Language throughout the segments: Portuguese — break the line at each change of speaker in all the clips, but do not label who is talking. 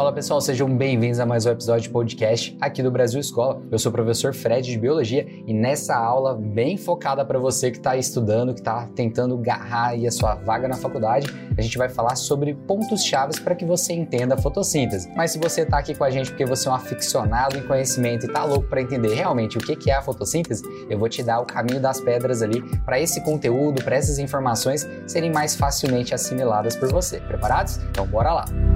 Fala pessoal, sejam bem-vindos a mais um episódio de podcast aqui do Brasil Escola. Eu sou o professor Fred de Biologia e nessa aula bem focada para você que está estudando, que está tentando agarrar a sua vaga na faculdade, a gente vai falar sobre pontos chaves para que você entenda a fotossíntese. Mas se você está aqui com a gente porque você é um aficionado em conhecimento e está louco para entender realmente o que é a fotossíntese, eu vou te dar o caminho das pedras ali para esse conteúdo, para essas informações serem mais facilmente assimiladas por você. Preparados? Então bora lá!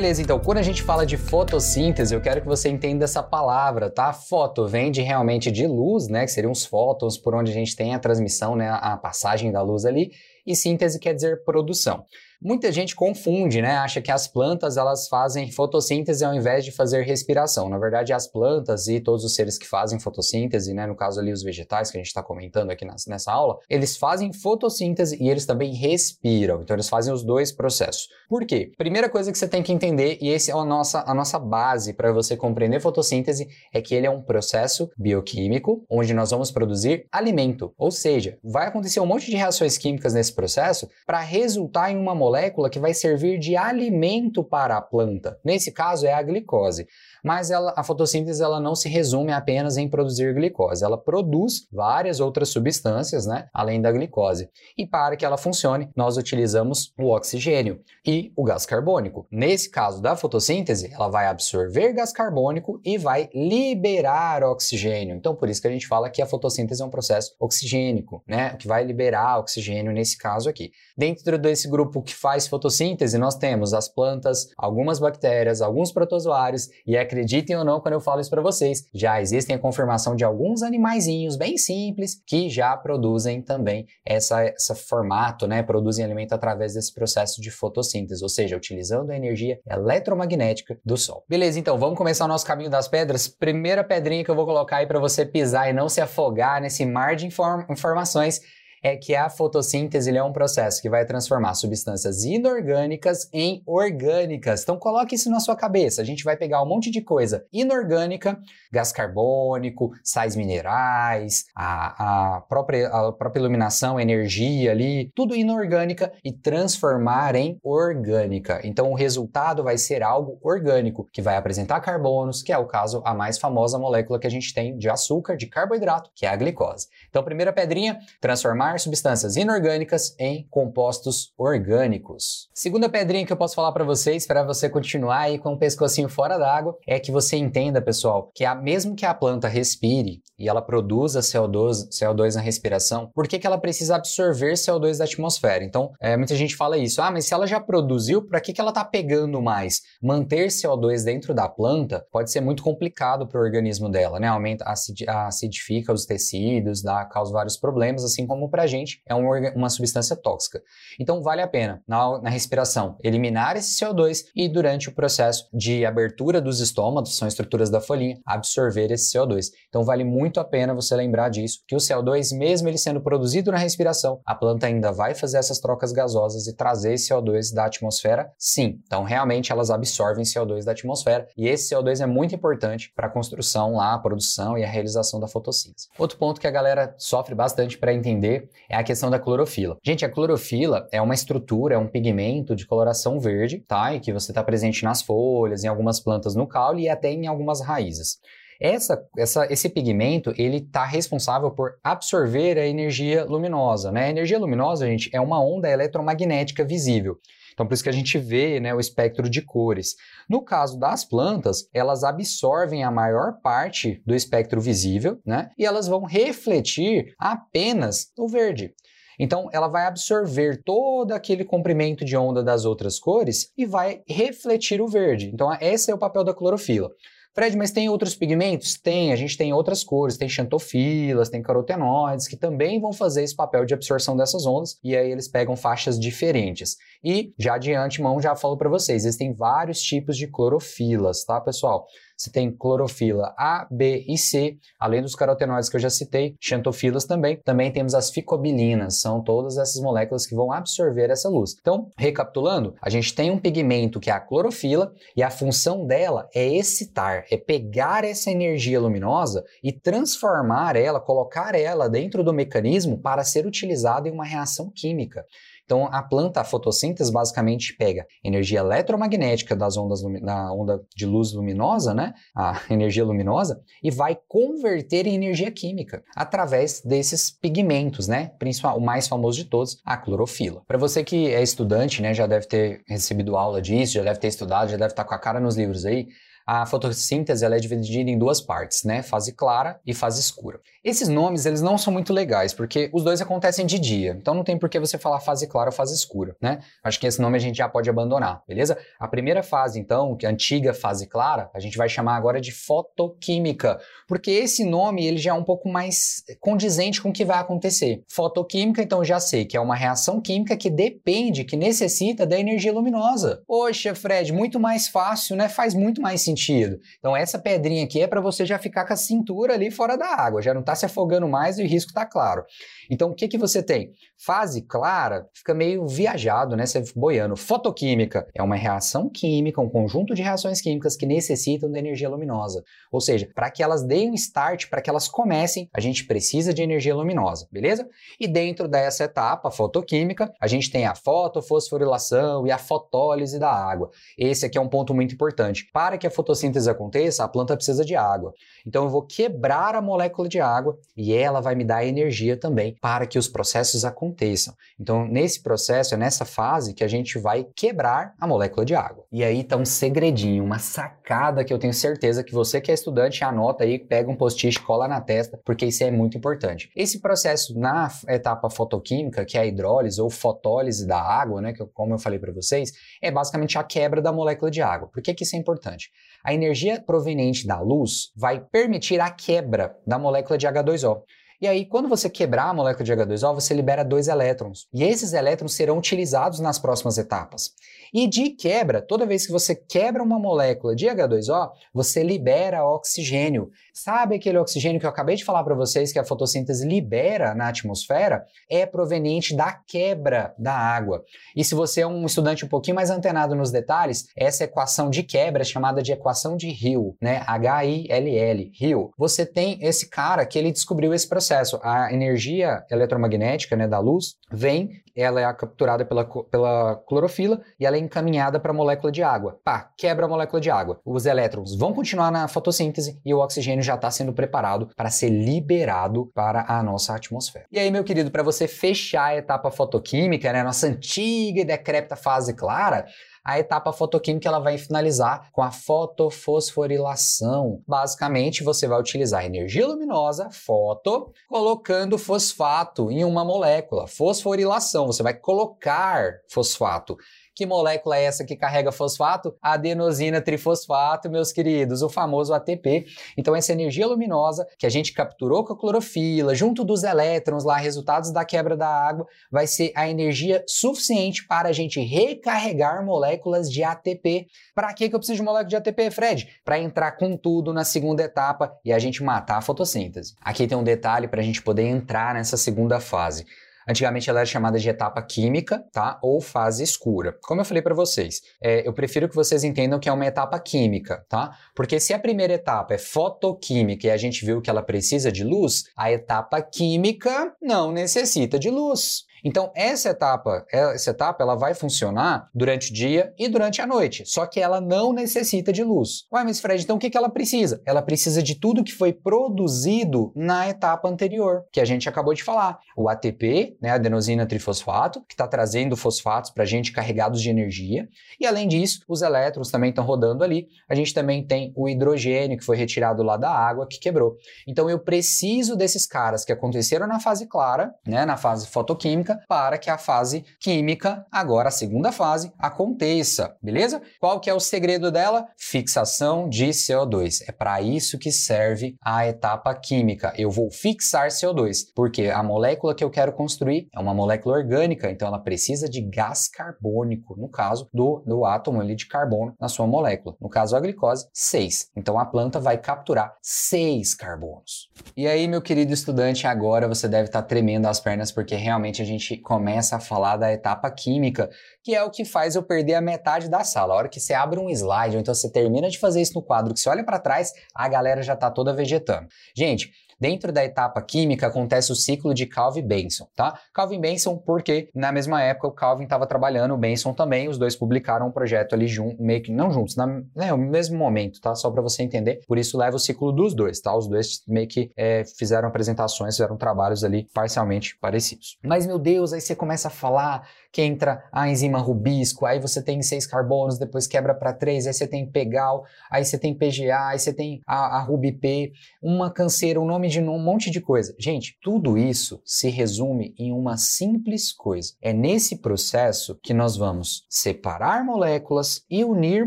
Beleza, então quando a gente fala de fotossíntese, eu quero que você entenda essa palavra, tá? Foto vem de realmente de luz, né? Que seriam os fótons por onde a gente tem a transmissão, né? A passagem da luz ali. E síntese quer dizer produção. Muita gente confunde, né? Acha que as plantas elas fazem fotossíntese ao invés de fazer respiração. Na verdade, as plantas e todos os seres que fazem fotossíntese, né? No caso ali os vegetais que a gente está comentando aqui nessa aula, eles fazem fotossíntese e eles também respiram. Então eles fazem os dois processos. Por quê? Primeira coisa que você tem que entender e esse é a nossa a nossa base para você compreender fotossíntese é que ele é um processo bioquímico onde nós vamos produzir alimento. Ou seja, vai acontecer um monte de reações químicas nesse processo para resultar em uma molécula que vai servir de alimento para a planta. Nesse caso é a glicose. Mas ela, a fotossíntese ela não se resume apenas em produzir glicose, ela produz várias outras substâncias, né, além da glicose. E para que ela funcione, nós utilizamos o oxigênio e o gás carbônico. Nesse caso da fotossíntese, ela vai absorver gás carbônico e vai liberar oxigênio. Então, por isso que a gente fala que a fotossíntese é um processo oxigênico, né, que vai liberar oxigênio nesse caso aqui. Dentro desse grupo que faz fotossíntese, nós temos as plantas, algumas bactérias, alguns protozoários e é acreditem ou não quando eu falo isso para vocês, já existem a confirmação de alguns animaizinhos bem simples que já produzem também essa, essa formato, né? Produzem alimento através desse processo de fotossíntese, ou seja, utilizando a energia eletromagnética do Sol. Beleza, então vamos começar o nosso caminho das pedras. Primeira pedrinha que eu vou colocar aí para você pisar e não se afogar nesse mar de inform informações é que a fotossíntese é um processo que vai transformar substâncias inorgânicas em orgânicas. Então coloque isso na sua cabeça. A gente vai pegar um monte de coisa inorgânica, gás carbônico, sais minerais, a, a, própria, a própria iluminação, energia ali, tudo inorgânica e transformar em orgânica. Então o resultado vai ser algo orgânico, que vai apresentar carbonos, que é o caso a mais famosa molécula que a gente tem de açúcar, de carboidrato, que é a glicose. Então primeira pedrinha, transformar transformar substâncias inorgânicas em compostos orgânicos. Segunda pedrinha que eu posso falar para vocês, para você continuar aí com o pescocinho fora d'água, é que você entenda, pessoal, que a, mesmo que a planta respire e ela produza CO2, CO2 na respiração, por que, que ela precisa absorver CO2 da atmosfera? Então, é, muita gente fala isso, ah, mas se ela já produziu, para que, que ela está pegando mais? Manter CO2 dentro da planta pode ser muito complicado para o organismo dela, né? Aumenta, acidifica os tecidos, dá, causa vários problemas, assim como para para a gente é uma, uma substância tóxica. Então vale a pena, na, na respiração, eliminar esse CO2 e durante o processo de abertura dos estômagos, são estruturas da folhinha, absorver esse CO2. Então vale muito a pena você lembrar disso, que o CO2, mesmo ele sendo produzido na respiração, a planta ainda vai fazer essas trocas gasosas e trazer esse CO2 da atmosfera, sim. Então realmente elas absorvem CO2 da atmosfera e esse CO2 é muito importante para a construção lá, a produção e a realização da fotossíntese. Outro ponto que a galera sofre bastante para entender é a questão da clorofila. Gente, a clorofila é uma estrutura, é um pigmento de coloração verde, tá? E que você está presente nas folhas, em algumas plantas no caule e até em algumas raízes. Essa, essa, esse pigmento ele está responsável por absorver a energia luminosa. Né? A energia luminosa, gente, é uma onda eletromagnética visível. Então, por isso que a gente vê né, o espectro de cores. No caso das plantas, elas absorvem a maior parte do espectro visível, né? E elas vão refletir apenas o verde. Então, ela vai absorver todo aquele comprimento de onda das outras cores e vai refletir o verde. Então, esse é o papel da clorofila. Fred, mas tem outros pigmentos? Tem, a gente tem outras cores, tem xantofilas, tem carotenoides, que também vão fazer esse papel de absorção dessas ondas, e aí eles pegam faixas diferentes. E já de antemão já falo para vocês, existem vários tipos de clorofilas, tá, pessoal? Você tem clorofila A, B e C, além dos carotenoides que eu já citei, xantofilas também. Também temos as ficobilinas, são todas essas moléculas que vão absorver essa luz. Então, recapitulando, a gente tem um pigmento que é a clorofila e a função dela é excitar, é pegar essa energia luminosa e transformar ela, colocar ela dentro do mecanismo para ser utilizada em uma reação química. Então, a planta, a fotossíntese, basicamente pega energia eletromagnética das ondas da onda de luz luminosa, né? A energia luminosa, e vai converter em energia química através desses pigmentos, né? Principal, o mais famoso de todos, a clorofila. Para você que é estudante, né, já deve ter recebido aula disso, já deve ter estudado, já deve estar com a cara nos livros aí a fotossíntese ela é dividida em duas partes, né? Fase clara e fase escura. Esses nomes eles não são muito legais, porque os dois acontecem de dia, então não tem por que você falar fase clara ou fase escura, né? Acho que esse nome a gente já pode abandonar, beleza? A primeira fase, então, que é a antiga fase clara, a gente vai chamar agora de fotoquímica, porque esse nome ele já é um pouco mais condizente com o que vai acontecer. Fotoquímica, então já sei que é uma reação química que depende, que necessita da energia luminosa. Poxa, Fred, muito mais fácil, né? Faz muito mais sentido sentido. Então essa pedrinha aqui é para você já ficar com a cintura ali fora da água, já não está se afogando mais e o risco está claro. Então o que, que você tem? Fase clara fica meio viajado, né? Você boiando. Fotoquímica é uma reação química, um conjunto de reações químicas que necessitam de energia luminosa. Ou seja, para que elas deem um start, para que elas comecem, a gente precisa de energia luminosa, beleza? E dentro dessa etapa fotoquímica, a gente tem a fotofosforilação e a fotólise da água. Esse aqui é um ponto muito importante. Para que a fotossíntese aconteça, a planta precisa de água. Então eu vou quebrar a molécula de água e ela vai me dar energia também para que os processos aconteçam. Então nesse processo, é nessa fase que a gente vai quebrar a molécula de água. E aí está um segredinho, uma sacada que eu tenho certeza que você que é estudante anota aí, pega um post-it, cola na testa, porque isso é muito importante. Esse processo na etapa fotoquímica, que é a hidrólise ou fotólise da água, né, que como eu falei para vocês, é basicamente a quebra da molécula de água. Por que, que isso é importante? A energia proveniente da luz vai permitir a quebra da molécula de H2O. E aí, quando você quebrar a molécula de H2O, você libera dois elétrons. E esses elétrons serão utilizados nas próximas etapas. E de quebra, toda vez que você quebra uma molécula de H2O, você libera oxigênio. Sabe aquele oxigênio que eu acabei de falar para vocês que a fotossíntese libera na atmosfera? É proveniente da quebra da água. E se você é um estudante um pouquinho mais antenado nos detalhes, essa equação de quebra é chamada de equação de Hill, né? H-I-L-L, Hill. Você tem esse cara que ele descobriu esse processo. A energia eletromagnética, né, da luz, vem, ela é capturada pela, pela clorofila e ela é encaminhada para a molécula de água. Pá, quebra a molécula de água. Os elétrons vão continuar na fotossíntese e o oxigênio já está sendo preparado para ser liberado para a nossa atmosfera. E aí, meu querido, para você fechar a etapa fotoquímica, né, nossa antiga e decrépita fase clara, a etapa fotoquímica ela vai finalizar com a fotofosforilação. Basicamente, você vai utilizar energia luminosa, foto, colocando fosfato em uma molécula. Fosforilação, você vai colocar fosfato. Que molécula é essa que carrega fosfato? Adenosina trifosfato, meus queridos, o famoso ATP. Então, essa energia luminosa que a gente capturou com a clorofila, junto dos elétrons lá, resultados da quebra da água, vai ser a energia suficiente para a gente recarregar moléculas de ATP. Para que eu preciso de molécula de ATP, Fred? Para entrar com tudo na segunda etapa e a gente matar a fotossíntese. Aqui tem um detalhe para a gente poder entrar nessa segunda fase. Antigamente ela era chamada de etapa química, tá? Ou fase escura. Como eu falei para vocês, é, eu prefiro que vocês entendam que é uma etapa química, tá? Porque se a primeira etapa é fotoquímica e a gente viu que ela precisa de luz, a etapa química não necessita de luz. Então, essa etapa, essa etapa ela vai funcionar durante o dia e durante a noite, só que ela não necessita de luz. Ué, mas Fred, então o que, ela precisa? Ela precisa de tudo que foi produzido na etapa anterior, que a gente acabou de falar. O ATP, né, adenosina trifosfato, que está trazendo fosfatos para a gente carregados de energia, e além disso, os elétrons também estão rodando ali. A gente também tem o hidrogênio que foi retirado lá da água, que quebrou. Então, eu preciso desses caras que aconteceram na fase clara, né, na fase fotoquímica, para que a fase química, agora a segunda fase, aconteça, beleza? Qual que é o segredo dela? Fixação de CO2. É para isso que serve a etapa química. Eu vou fixar CO2, porque a molécula que eu quero construir é uma molécula orgânica, então ela precisa de gás carbônico, no caso do, do átomo ali de carbono na sua molécula. No caso a glicose, 6. Então a planta vai capturar 6 carbonos. E aí, meu querido estudante, agora você deve estar tremendo as pernas porque realmente a gente começa a falar da etapa química, que é o que faz eu perder a metade da sala. A hora que você abre um slide, ou então você termina de fazer isso no quadro, que você olha para trás, a galera já está toda vegetando. Gente, Dentro da etapa química acontece o ciclo de Calvin-Benson, tá? Calvin-Benson porque na mesma época o Calvin estava trabalhando, o Benson também, os dois publicaram um projeto ali junto, meio que não juntos, na, né, no mesmo momento, tá? Só para você entender. Por isso leva o ciclo dos dois, tá? Os dois meio que é, fizeram apresentações, fizeram trabalhos ali parcialmente parecidos. Mas meu Deus, aí você começa a falar que entra a enzima rubisco, aí você tem seis carbonos, depois quebra para três, aí você tem pegal, aí você tem PGA, aí você tem a, a RubP, uma canseira, um nome de um monte de coisa. Gente, tudo isso se resume em uma simples coisa. É nesse processo que nós vamos separar moléculas e unir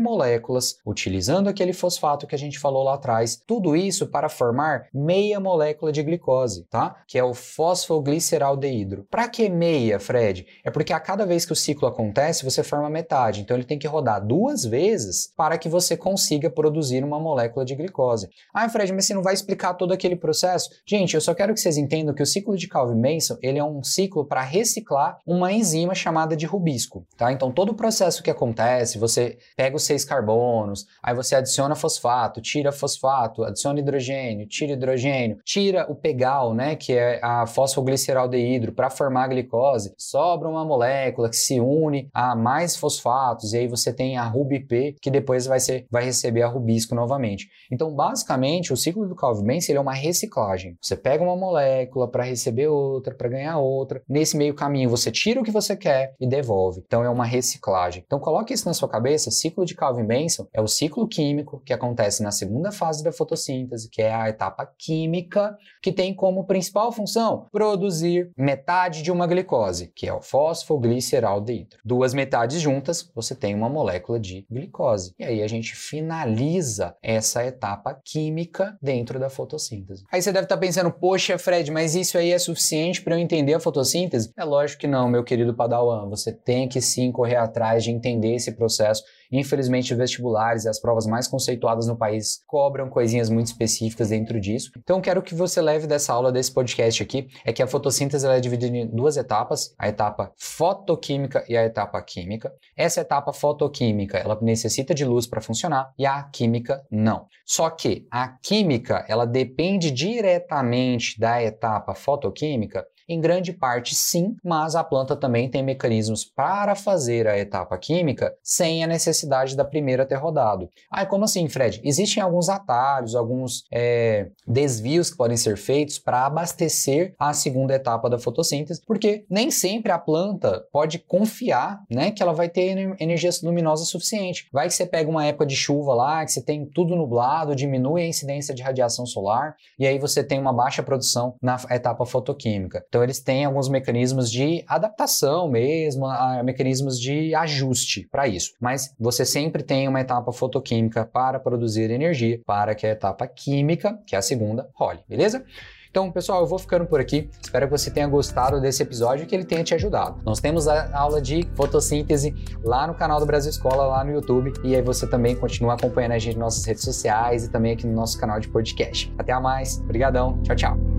moléculas utilizando aquele fosfato que a gente falou lá atrás. Tudo isso para formar meia molécula de glicose, tá? Que é o fosfogliceraldeídro. Para que meia, Fred? É porque a cada vez que o ciclo acontece, você forma metade. Então ele tem que rodar duas vezes para que você consiga produzir uma molécula de glicose. Ah, Fred, mas você não vai explicar todo aquele processo? Gente, eu só quero que vocês entendam que o ciclo de Calvin-Mason, ele é um ciclo para reciclar uma enzima chamada de rubisco, tá? Então todo o processo que acontece, você pega os seis carbonos, aí você adiciona fosfato, tira fosfato, adiciona hidrogênio, tira hidrogênio, tira o pegal, né, que é a fosfogliceraldeídro para formar a glicose, sobra uma molécula que se une a mais fosfatos e aí você tem a RubP que depois vai ser vai receber a rubisco novamente. Então, basicamente, o ciclo do Calvin-Mason é uma reciclagem você pega uma molécula para receber outra, para ganhar outra. Nesse meio caminho, você tira o que você quer e devolve. Então, é uma reciclagem. Então, coloque isso na sua cabeça. Ciclo de Calvin-Benson é o ciclo químico que acontece na segunda fase da fotossíntese, que é a etapa química, que tem como principal função produzir metade de uma glicose, que é o fosfogliceraldeído. Duas metades juntas, você tem uma molécula de glicose. E aí a gente finaliza essa etapa química dentro da fotossíntese. Aí você deve estar tá pensando, poxa, Fred, mas isso aí é suficiente para eu entender a fotossíntese? É lógico que não, meu querido Padawan. Você tem que sim correr atrás de entender esse processo Infelizmente, os vestibulares e as provas mais conceituadas no país cobram coisinhas muito específicas dentro disso. Então, quero que você leve dessa aula, desse podcast aqui, é que a fotossíntese é dividida em duas etapas, a etapa fotoquímica e a etapa química. Essa etapa fotoquímica, ela necessita de luz para funcionar e a química não. Só que a química, ela depende diretamente da etapa fotoquímica em grande parte, sim, mas a planta também tem mecanismos para fazer a etapa química sem a necessidade da primeira ter rodado. Ah, como assim, Fred? Existem alguns atalhos, alguns é, desvios que podem ser feitos para abastecer a segunda etapa da fotossíntese, porque nem sempre a planta pode confiar né, que ela vai ter energia luminosa suficiente. Vai que você pega uma época de chuva lá, que você tem tudo nublado, diminui a incidência de radiação solar, e aí você tem uma baixa produção na etapa fotoquímica. Então eles têm alguns mecanismos de adaptação mesmo, mecanismos de ajuste para isso. Mas você sempre tem uma etapa fotoquímica para produzir energia, para que a etapa química, que é a segunda, role, beleza? Então, pessoal, eu vou ficando por aqui. Espero que você tenha gostado desse episódio e que ele tenha te ajudado. Nós temos a aula de fotossíntese lá no canal do Brasil Escola, lá no YouTube. E aí você também continua acompanhando a gente nas nossas redes sociais e também aqui no nosso canal de podcast. Até mais. Obrigadão. Tchau, tchau.